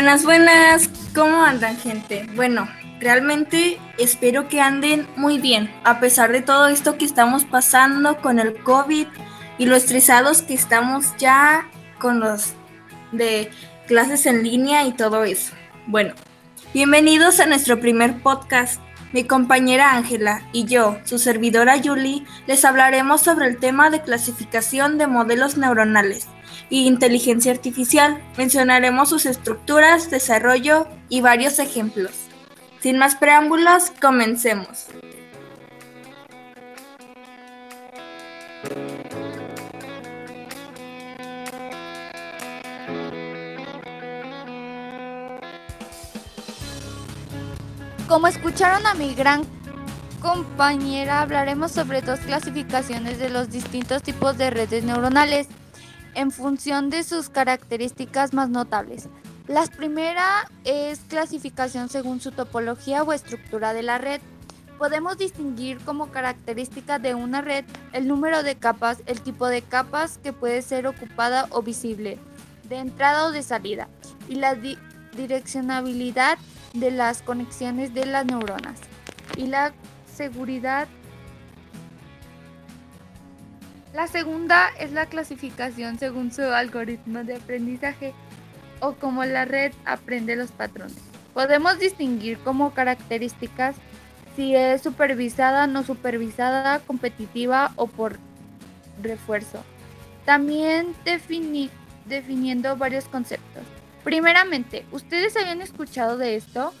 Buenas, buenas. ¿Cómo andan, gente? Bueno, realmente espero que anden muy bien, a pesar de todo esto que estamos pasando con el COVID y lo estresados que estamos ya con los de clases en línea y todo eso. Bueno, bienvenidos a nuestro primer podcast. Mi compañera Ángela y yo, su servidora Julie, les hablaremos sobre el tema de clasificación de modelos neuronales y inteligencia artificial. Mencionaremos sus estructuras, desarrollo y varios ejemplos. Sin más preámbulos, comencemos. Como escucharon a mi gran compañera, hablaremos sobre dos clasificaciones de los distintos tipos de redes neuronales en función de sus características más notables. La primera es clasificación según su topología o estructura de la red. Podemos distinguir como característica de una red el número de capas, el tipo de capas que puede ser ocupada o visible, de entrada o de salida, y la direccionabilidad de las conexiones de las neuronas y la seguridad. La segunda es la clasificación según su algoritmo de aprendizaje o como la red aprende los patrones. Podemos distinguir como características si es supervisada, no supervisada, competitiva o por refuerzo. También definiendo varios conceptos. Primeramente, ¿ustedes habían escuchado de esto?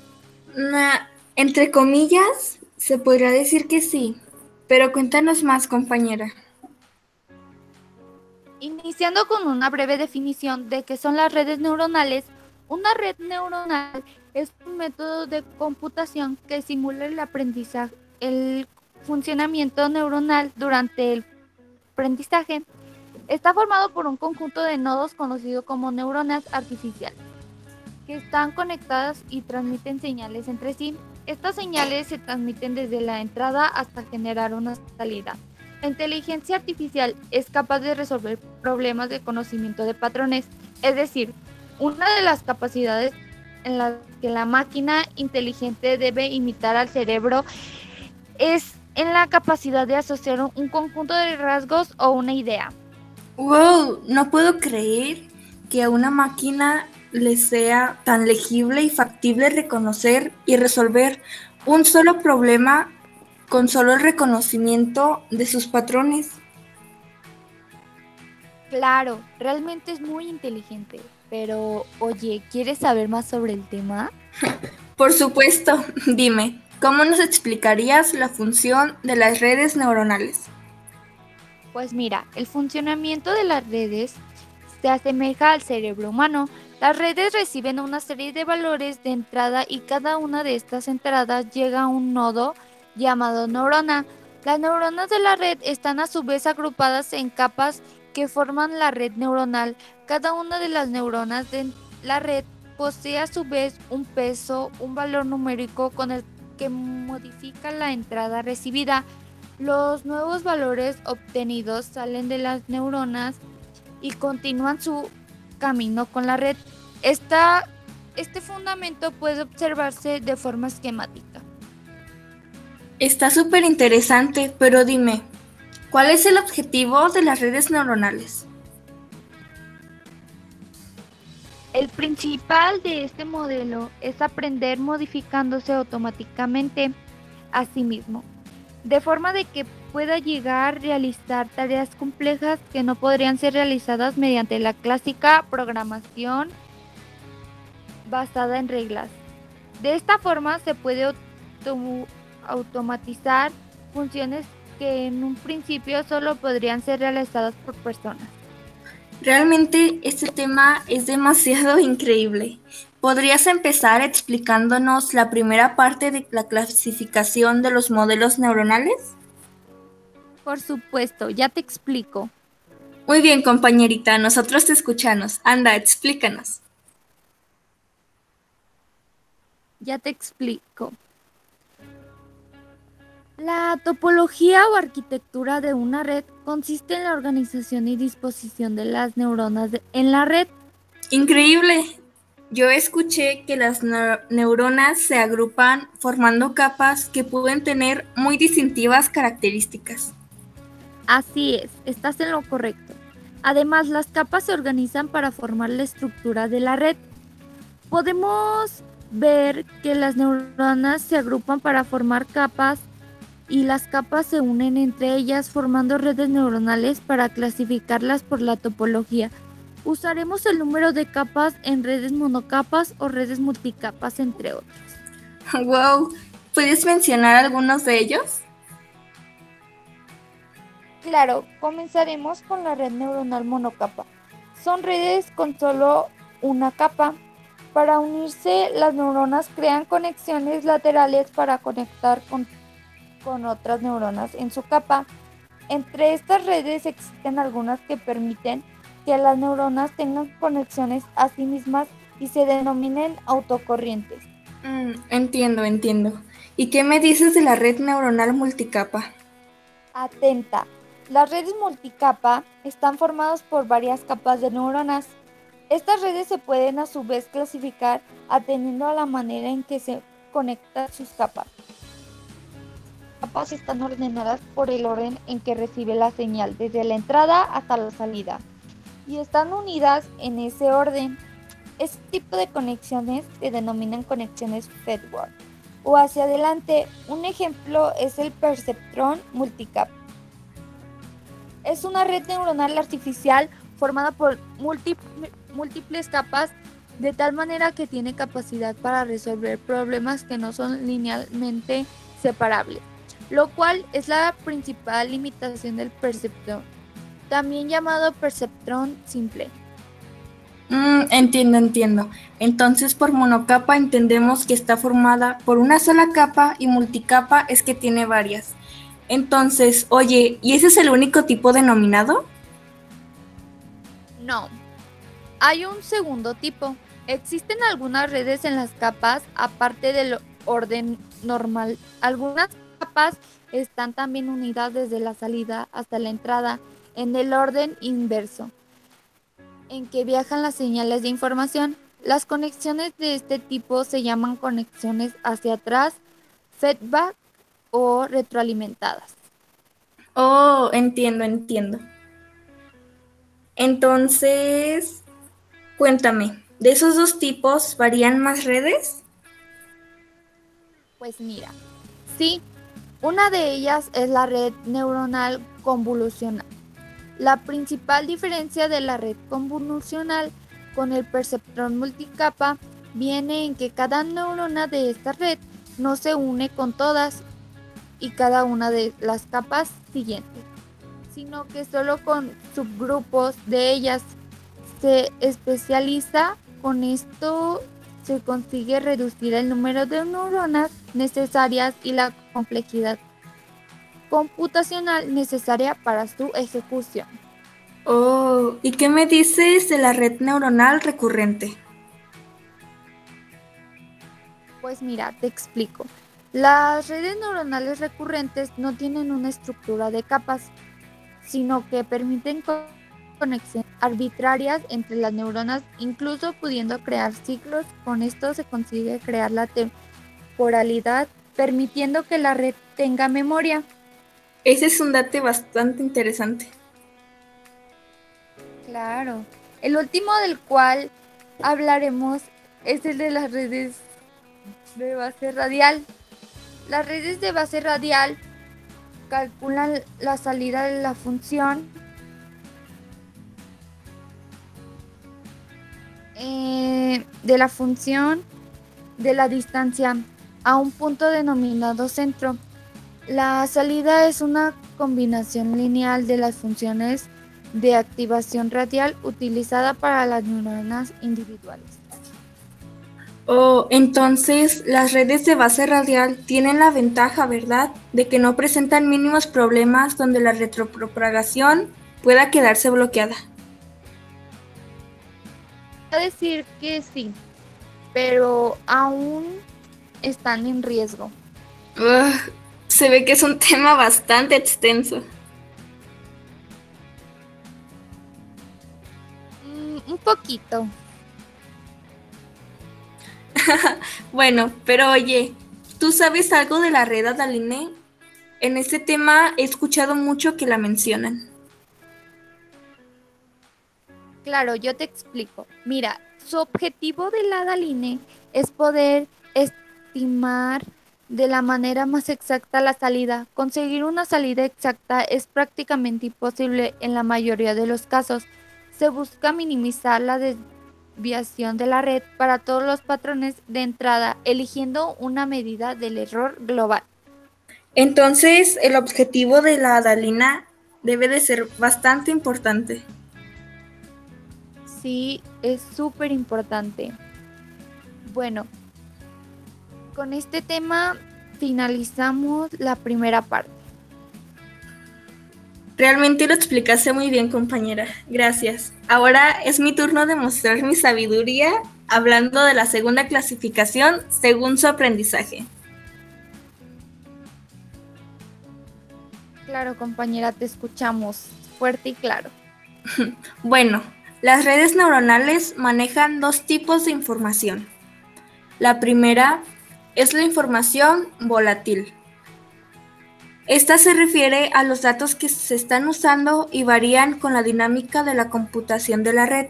entre comillas, se podría decir que sí, pero cuéntanos más, compañera. Iniciando con una breve definición de qué son las redes neuronales, una red neuronal es un método de computación que simula el aprendizaje, el funcionamiento neuronal durante el aprendizaje Está formado por un conjunto de nodos conocido como neuronas artificiales, que están conectadas y transmiten señales entre sí. Estas señales se transmiten desde la entrada hasta generar una salida. La inteligencia artificial es capaz de resolver problemas de conocimiento de patrones, es decir, una de las capacidades en las que la máquina inteligente debe imitar al cerebro es en la capacidad de asociar un conjunto de rasgos o una idea. Wow, no puedo creer que a una máquina le sea tan legible y factible reconocer y resolver un solo problema con solo el reconocimiento de sus patrones. Claro, realmente es muy inteligente. Pero, oye, ¿quieres saber más sobre el tema? Por supuesto, dime, ¿cómo nos explicarías la función de las redes neuronales? Pues mira, el funcionamiento de las redes se asemeja al cerebro humano. Las redes reciben una serie de valores de entrada y cada una de estas entradas llega a un nodo llamado neurona. Las neuronas de la red están a su vez agrupadas en capas que forman la red neuronal. Cada una de las neuronas de la red posee a su vez un peso, un valor numérico con el que modifica la entrada recibida. Los nuevos valores obtenidos salen de las neuronas y continúan su camino con la red. este fundamento puede observarse de forma esquemática. Está súper interesante, pero dime, ¿cuál es el objetivo de las redes neuronales? El principal de este modelo es aprender modificándose automáticamente a sí mismo de forma de que pueda llegar a realizar tareas complejas que no podrían ser realizadas mediante la clásica programación basada en reglas. De esta forma se puede automatizar funciones que en un principio solo podrían ser realizadas por personas. Realmente este tema es demasiado increíble. ¿Podrías empezar explicándonos la primera parte de la clasificación de los modelos neuronales? Por supuesto, ya te explico. Muy bien, compañerita, nosotros te escuchamos. Anda, explícanos. Ya te explico. La topología o arquitectura de una red consiste en la organización y disposición de las neuronas en la red. Increíble. Yo escuché que las neuronas se agrupan formando capas que pueden tener muy distintivas características. Así es, estás en lo correcto. Además, las capas se organizan para formar la estructura de la red. Podemos ver que las neuronas se agrupan para formar capas y las capas se unen entre ellas formando redes neuronales para clasificarlas por la topología. Usaremos el número de capas en redes monocapas o redes multicapas, entre otros. ¡Wow! ¿Puedes mencionar algunos de ellos? Claro, comenzaremos con la red neuronal monocapa. Son redes con solo una capa. Para unirse, las neuronas crean conexiones laterales para conectar con, con otras neuronas en su capa. Entre estas redes existen algunas que permiten que las neuronas tengan conexiones a sí mismas y se denominen autocorrientes. Mm, entiendo, entiendo. ¿Y qué me dices de la red neuronal multicapa? Atenta. Las redes multicapa están formadas por varias capas de neuronas. Estas redes se pueden a su vez clasificar atendiendo a la manera en que se conectan sus capas. Capas están ordenadas por el orden en que recibe la señal, desde la entrada hasta la salida y están unidas en ese orden. Este tipo de conexiones se denominan conexiones Fedward o hacia adelante. Un ejemplo es el perceptrón multicap. Es una red neuronal artificial formada por múltiples capas de tal manera que tiene capacidad para resolver problemas que no son linealmente separables, lo cual es la principal limitación del perceptrón también llamado perceptrón simple. Mm, entiendo, entiendo. Entonces por monocapa entendemos que está formada por una sola capa y multicapa es que tiene varias. Entonces, oye, ¿y ese es el único tipo denominado? No. Hay un segundo tipo. Existen algunas redes en las capas aparte del orden normal. Algunas capas están también unidas desde la salida hasta la entrada en el orden inverso en que viajan las señales de información. Las conexiones de este tipo se llaman conexiones hacia atrás, feedback o retroalimentadas. Oh, entiendo, entiendo. Entonces, cuéntame, ¿de esos dos tipos varían más redes? Pues mira, sí, una de ellas es la red neuronal convolucional la principal diferencia de la red convolucional con el perceptrón multicapa viene en que cada neurona de esta red no se une con todas y cada una de las capas siguientes, sino que solo con subgrupos de ellas se especializa. Con esto se consigue reducir el número de neuronas necesarias y la complejidad computacional necesaria para su ejecución. Oh, ¿y qué me dices de la red neuronal recurrente? Pues mira, te explico. Las redes neuronales recurrentes no tienen una estructura de capas, sino que permiten conexiones arbitrarias entre las neuronas, incluso pudiendo crear ciclos. Con esto se consigue crear la temporalidad, permitiendo que la red tenga memoria. Ese es un dato bastante interesante. Claro. El último del cual hablaremos es el de las redes de base radial. Las redes de base radial calculan la salida de la función eh, de la función de la distancia a un punto denominado centro. La salida es una combinación lineal de las funciones de activación radial utilizada para las neuronas individuales. Oh, entonces las redes de base radial tienen la ventaja, ¿verdad?, de que no presentan mínimos problemas donde la retropropagación pueda quedarse bloqueada. A decir que sí, pero aún están en riesgo se ve que es un tema bastante extenso. Mm, un poquito. bueno, pero oye, ¿tú sabes algo de la red Adaline? En este tema he escuchado mucho que la mencionan. Claro, yo te explico. Mira, su objetivo de la Adaline es poder estimar de la manera más exacta la salida. Conseguir una salida exacta es prácticamente imposible en la mayoría de los casos. Se busca minimizar la desviación de la red para todos los patrones de entrada, eligiendo una medida del error global. Entonces, el objetivo de la Adalina debe de ser bastante importante. Sí, es súper importante. Bueno, con este tema finalizamos la primera parte. Realmente lo explicaste muy bien, compañera. Gracias. Ahora es mi turno de mostrar mi sabiduría hablando de la segunda clasificación según su aprendizaje. Claro, compañera, te escuchamos fuerte y claro. bueno, las redes neuronales manejan dos tipos de información. La primera es la información volátil. Esta se refiere a los datos que se están usando y varían con la dinámica de la computación de la red.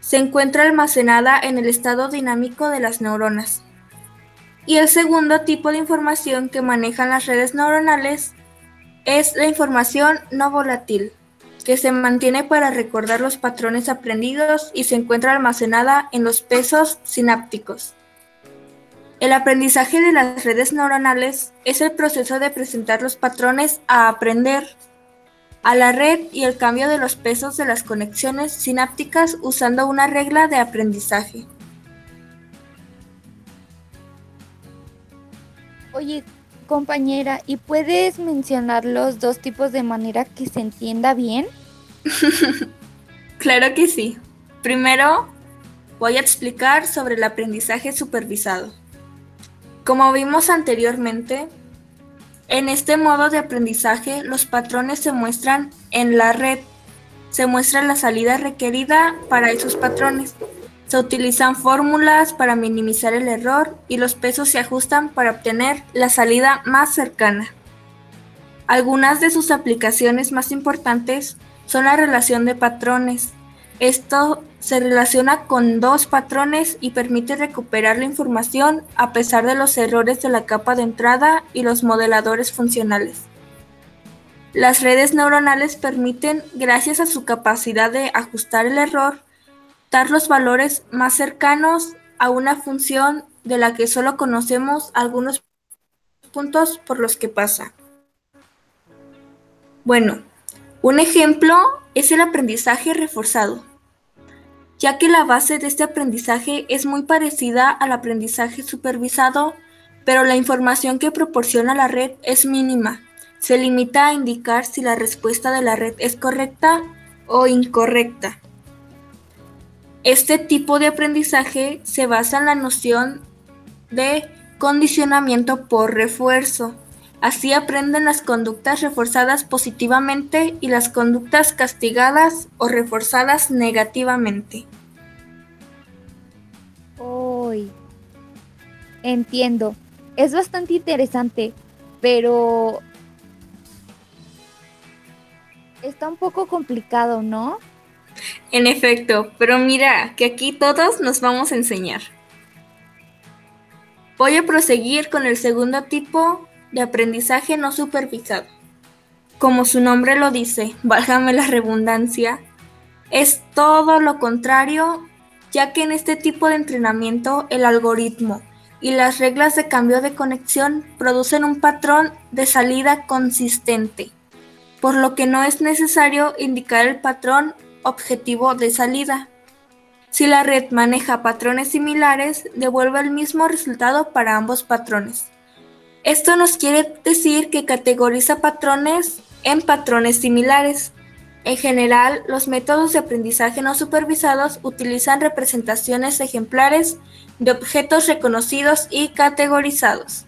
Se encuentra almacenada en el estado dinámico de las neuronas. Y el segundo tipo de información que manejan las redes neuronales es la información no volátil, que se mantiene para recordar los patrones aprendidos y se encuentra almacenada en los pesos sinápticos. El aprendizaje de las redes neuronales es el proceso de presentar los patrones a aprender a la red y el cambio de los pesos de las conexiones sinápticas usando una regla de aprendizaje. Oye, compañera, ¿y puedes mencionar los dos tipos de manera que se entienda bien? claro que sí. Primero, voy a explicar sobre el aprendizaje supervisado. Como vimos anteriormente, en este modo de aprendizaje los patrones se muestran en la red. Se muestra la salida requerida para esos patrones. Se utilizan fórmulas para minimizar el error y los pesos se ajustan para obtener la salida más cercana. Algunas de sus aplicaciones más importantes son la relación de patrones. Esto se relaciona con dos patrones y permite recuperar la información a pesar de los errores de la capa de entrada y los modeladores funcionales. Las redes neuronales permiten, gracias a su capacidad de ajustar el error, dar los valores más cercanos a una función de la que solo conocemos algunos puntos por los que pasa. Bueno, un ejemplo es el aprendizaje reforzado, ya que la base de este aprendizaje es muy parecida al aprendizaje supervisado, pero la información que proporciona la red es mínima. Se limita a indicar si la respuesta de la red es correcta o incorrecta. Este tipo de aprendizaje se basa en la noción de condicionamiento por refuerzo. Así aprenden las conductas reforzadas positivamente y las conductas castigadas o reforzadas negativamente. Uy, entiendo. Es bastante interesante, pero está un poco complicado, ¿no? En efecto, pero mira, que aquí todos nos vamos a enseñar. Voy a proseguir con el segundo tipo de aprendizaje no supervisado. Como su nombre lo dice, válgame la redundancia, es todo lo contrario, ya que en este tipo de entrenamiento el algoritmo y las reglas de cambio de conexión producen un patrón de salida consistente, por lo que no es necesario indicar el patrón objetivo de salida. Si la red maneja patrones similares, devuelve el mismo resultado para ambos patrones. Esto nos quiere decir que categoriza patrones en patrones similares. En general, los métodos de aprendizaje no supervisados utilizan representaciones ejemplares de objetos reconocidos y categorizados.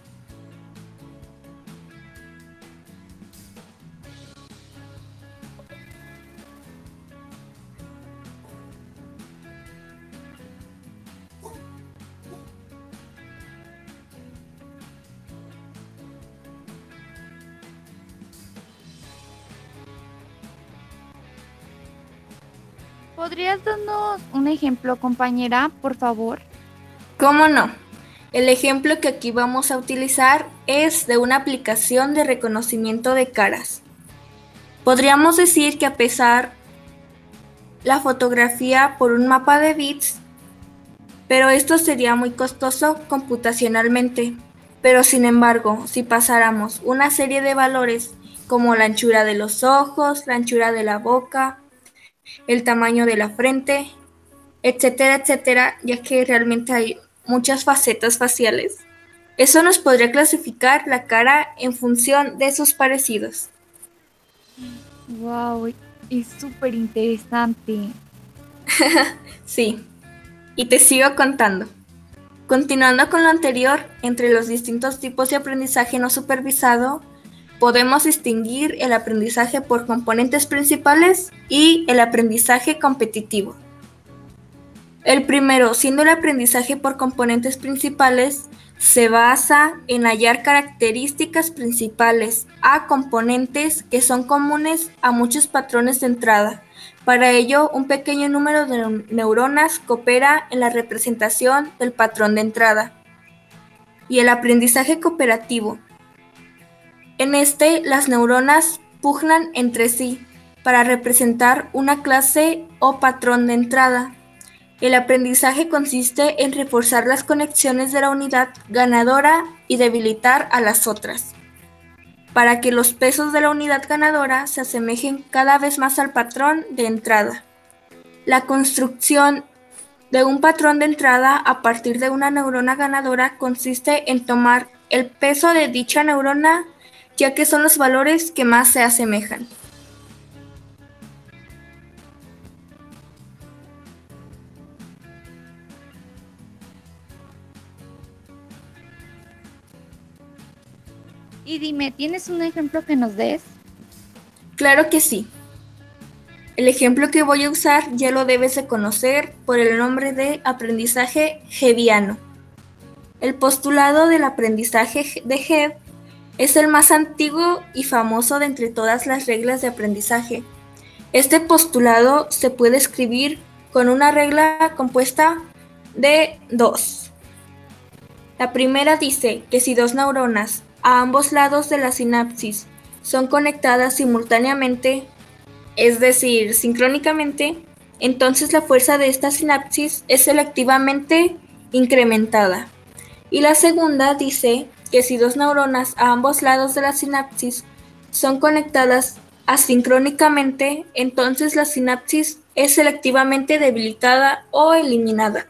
¿Podrías darnos un ejemplo, compañera, por favor? ¿Cómo no? El ejemplo que aquí vamos a utilizar es de una aplicación de reconocimiento de caras. Podríamos decir que a pesar la fotografía por un mapa de bits, pero esto sería muy costoso computacionalmente. Pero sin embargo, si pasáramos una serie de valores como la anchura de los ojos, la anchura de la boca, el tamaño de la frente, etcétera, etcétera, ya que realmente hay muchas facetas faciales. Eso nos podría clasificar la cara en función de sus parecidos. Wow, es súper interesante. sí, y te sigo contando. Continuando con lo anterior, entre los distintos tipos de aprendizaje no supervisado, podemos distinguir el aprendizaje por componentes principales y el aprendizaje competitivo. El primero, siendo el aprendizaje por componentes principales, se basa en hallar características principales a componentes que son comunes a muchos patrones de entrada. Para ello, un pequeño número de neuronas coopera en la representación del patrón de entrada. Y el aprendizaje cooperativo en este, las neuronas pugnan entre sí para representar una clase o patrón de entrada. El aprendizaje consiste en reforzar las conexiones de la unidad ganadora y debilitar a las otras, para que los pesos de la unidad ganadora se asemejen cada vez más al patrón de entrada. La construcción de un patrón de entrada a partir de una neurona ganadora consiste en tomar el peso de dicha neurona ya que son los valores que más se asemejan. Y dime, ¿tienes un ejemplo que nos des? Claro que sí. El ejemplo que voy a usar ya lo debes de conocer por el nombre de aprendizaje Hebiano. El postulado del aprendizaje de Hebb es el más antiguo y famoso de entre todas las reglas de aprendizaje. Este postulado se puede escribir con una regla compuesta de dos. La primera dice que si dos neuronas a ambos lados de la sinapsis son conectadas simultáneamente, es decir, sincrónicamente, entonces la fuerza de esta sinapsis es selectivamente incrementada. Y la segunda dice que si dos neuronas a ambos lados de la sinapsis son conectadas asincrónicamente, entonces la sinapsis es selectivamente debilitada o eliminada.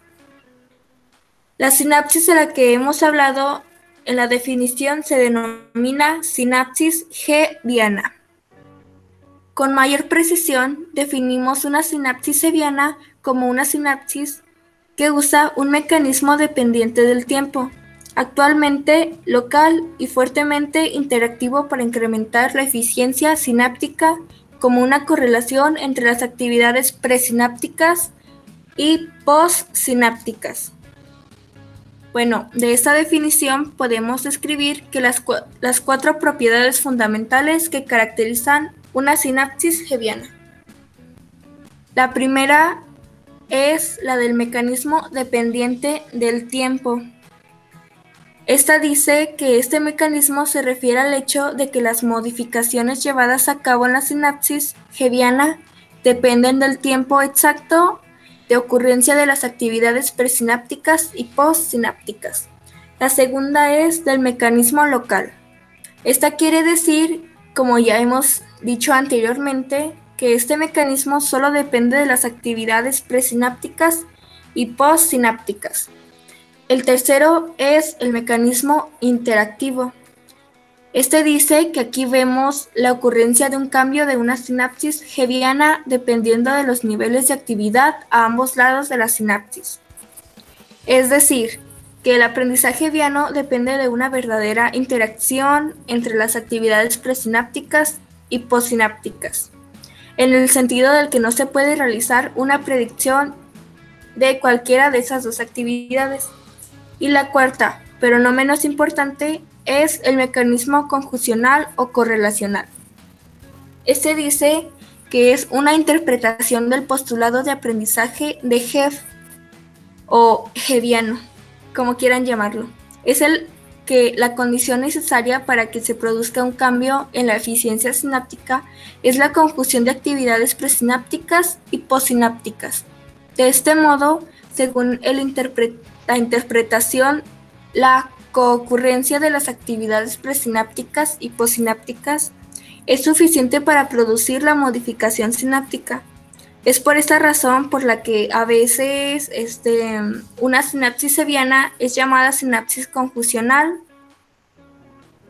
La sinapsis de la que hemos hablado en la definición se denomina sinapsis G-diana. Con mayor precisión, definimos una sinapsis seviana como una sinapsis que usa un mecanismo dependiente del tiempo, actualmente local y fuertemente interactivo para incrementar la eficiencia sináptica como una correlación entre las actividades presinápticas y postsinápticas. Bueno, de esta definición podemos describir que las, las cuatro propiedades fundamentales que caracterizan una sinapsis hebiana. La primera es la del mecanismo dependiente del tiempo. Esta dice que este mecanismo se refiere al hecho de que las modificaciones llevadas a cabo en la sinapsis hebiana dependen del tiempo exacto de ocurrencia de las actividades presinápticas y postsinápticas. La segunda es del mecanismo local. Esta quiere decir, como ya hemos dicho anteriormente, que este mecanismo solo depende de las actividades presinápticas y postsinápticas. El tercero es el mecanismo interactivo. Este dice que aquí vemos la ocurrencia de un cambio de una sinapsis hebiana dependiendo de los niveles de actividad a ambos lados de la sinapsis. Es decir, que el aprendizaje hebiano depende de una verdadera interacción entre las actividades presinápticas y postsinápticas, en el sentido del que no se puede realizar una predicción de cualquiera de esas dos actividades. Y la cuarta, pero no menos importante, es el mecanismo conjuncional o correlacional. Este dice que es una interpretación del postulado de aprendizaje de Heff o Heviano, como quieran llamarlo. Es el que la condición necesaria para que se produzca un cambio en la eficiencia sináptica es la confusión de actividades presinápticas y postsinápticas. De este modo, según el la interpretación, la coocurrencia de las actividades presinápticas y postsinápticas es suficiente para producir la modificación sináptica. Es por esta razón por la que a veces este, una sinapsis seviana es llamada sinapsis confusional.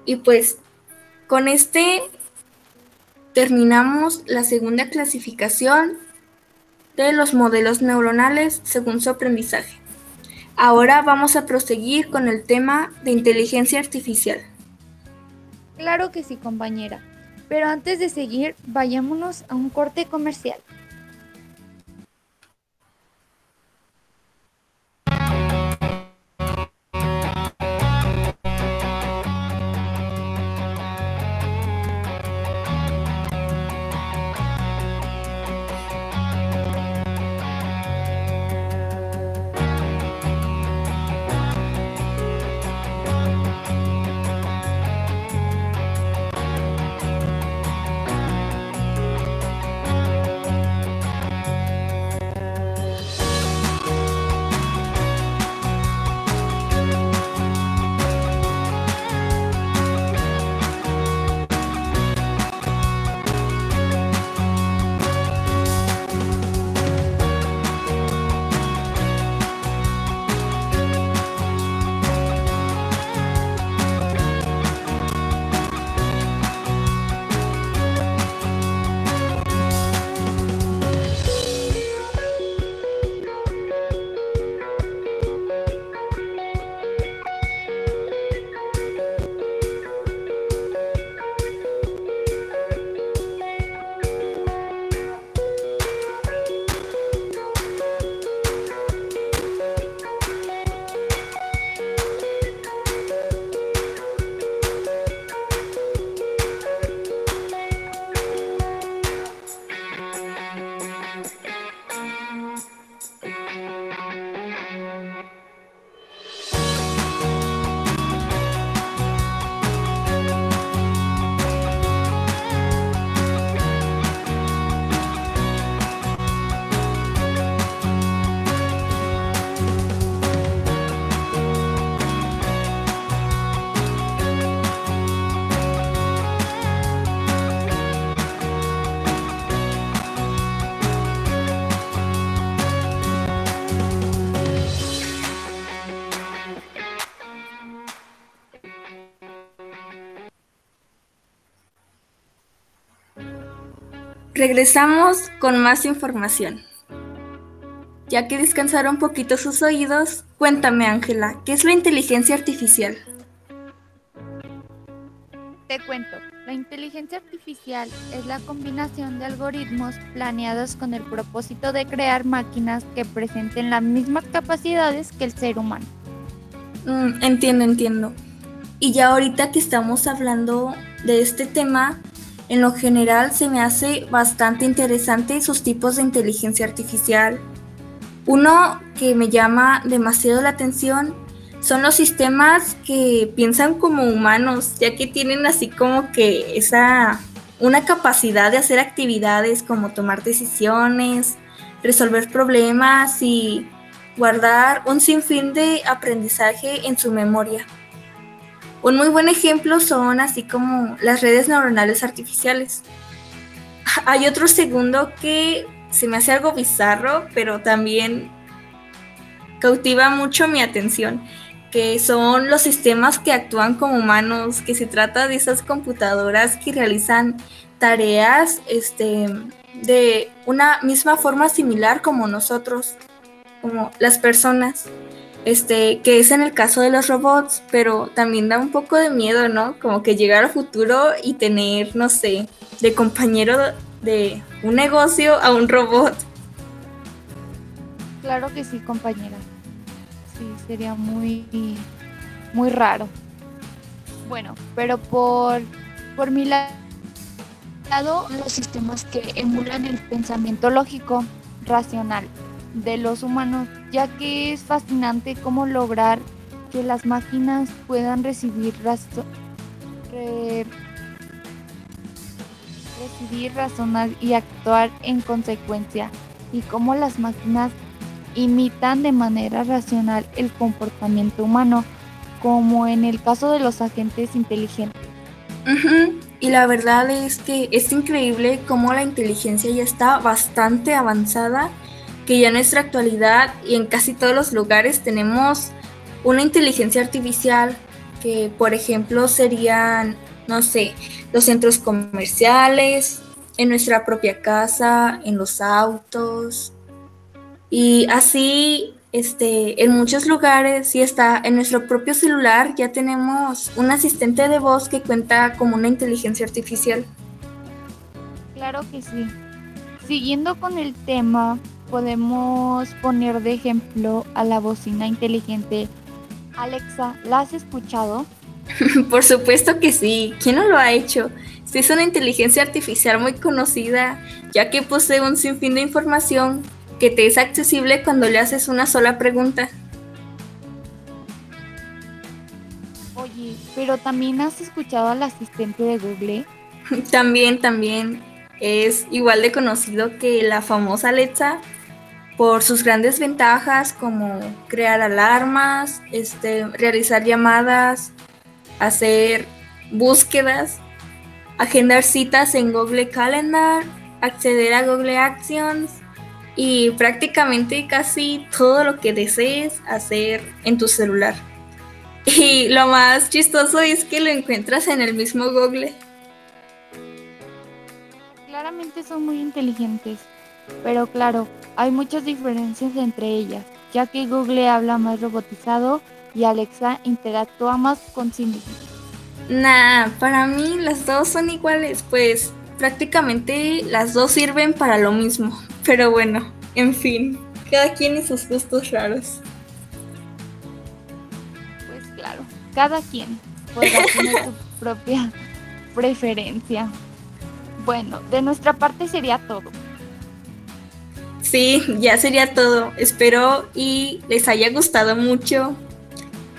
Y pues con este terminamos la segunda clasificación de los modelos neuronales según su aprendizaje. Ahora vamos a proseguir con el tema de inteligencia artificial. Claro que sí, compañera. Pero antes de seguir, vayámonos a un corte comercial. Regresamos con más información. Ya que descansaron un poquito sus oídos, cuéntame Ángela, ¿qué es la inteligencia artificial? Te cuento, la inteligencia artificial es la combinación de algoritmos planeados con el propósito de crear máquinas que presenten las mismas capacidades que el ser humano. Mm, entiendo, entiendo. Y ya ahorita que estamos hablando de este tema, en lo general se me hace bastante interesante sus tipos de inteligencia artificial. Uno que me llama demasiado la atención son los sistemas que piensan como humanos, ya que tienen así como que esa una capacidad de hacer actividades como tomar decisiones, resolver problemas y guardar un sinfín de aprendizaje en su memoria. Un muy buen ejemplo son así como las redes neuronales artificiales. Hay otro segundo que se me hace algo bizarro, pero también cautiva mucho mi atención, que son los sistemas que actúan como humanos, que se trata de esas computadoras que realizan tareas este, de una misma forma similar como nosotros, como las personas este, que es en el caso de los robots, pero también da un poco de miedo, ¿no? Como que llegar al futuro y tener, no sé, de compañero de un negocio a un robot. Claro que sí, compañera. Sí, sería muy, muy raro. Bueno, pero por, por mi lado, los sistemas que emulan el pensamiento lógico, racional de los humanos, ya que es fascinante cómo lograr que las máquinas puedan recibir recibir, razonar y actuar en consecuencia, y cómo las máquinas imitan de manera racional el comportamiento humano, como en el caso de los agentes inteligentes. Y la verdad es que es increíble cómo la inteligencia ya está bastante avanzada, que ya en nuestra actualidad y en casi todos los lugares tenemos una inteligencia artificial que, por ejemplo, serían, no sé, los centros comerciales, en nuestra propia casa, en los autos. Y así este, en muchos lugares, si está en nuestro propio celular, ya tenemos un asistente de voz que cuenta como una inteligencia artificial. Claro que sí. Siguiendo con el tema, podemos poner de ejemplo a la bocina inteligente Alexa. ¿La has escuchado? Por supuesto que sí. ¿Quién no lo ha hecho? es una inteligencia artificial muy conocida, ya que posee un sinfín de información que te es accesible cuando le haces una sola pregunta. Oye, pero también has escuchado al asistente de Google. también, también. Es igual de conocido que la famosa Alexa por sus grandes ventajas como crear alarmas, este, realizar llamadas, hacer búsquedas, agendar citas en Google Calendar, acceder a Google Actions, y prácticamente casi todo lo que desees hacer en tu celular. Y lo más chistoso es que lo encuentras en el mismo Google. Claramente son muy inteligentes, pero claro, hay muchas diferencias entre ellas, ya que Google habla más robotizado y Alexa interactúa más con sí. Nah, para mí las dos son iguales, pues prácticamente las dos sirven para lo mismo. Pero bueno, en fin, cada quien y sus gustos raros. Pues claro, cada quien podrá tener su propia preferencia. Bueno, de nuestra parte sería todo. Sí, ya sería todo. Espero y les haya gustado mucho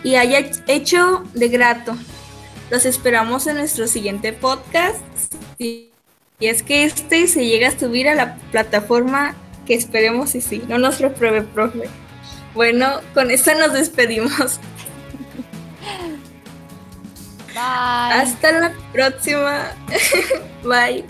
y haya hecho de grato. Los esperamos en nuestro siguiente podcast. Y es que este se llega a subir a la plataforma que esperemos y sí, no nos repruebe, profe. Bueno, con esto nos despedimos. Bye. Hasta la próxima. Bye.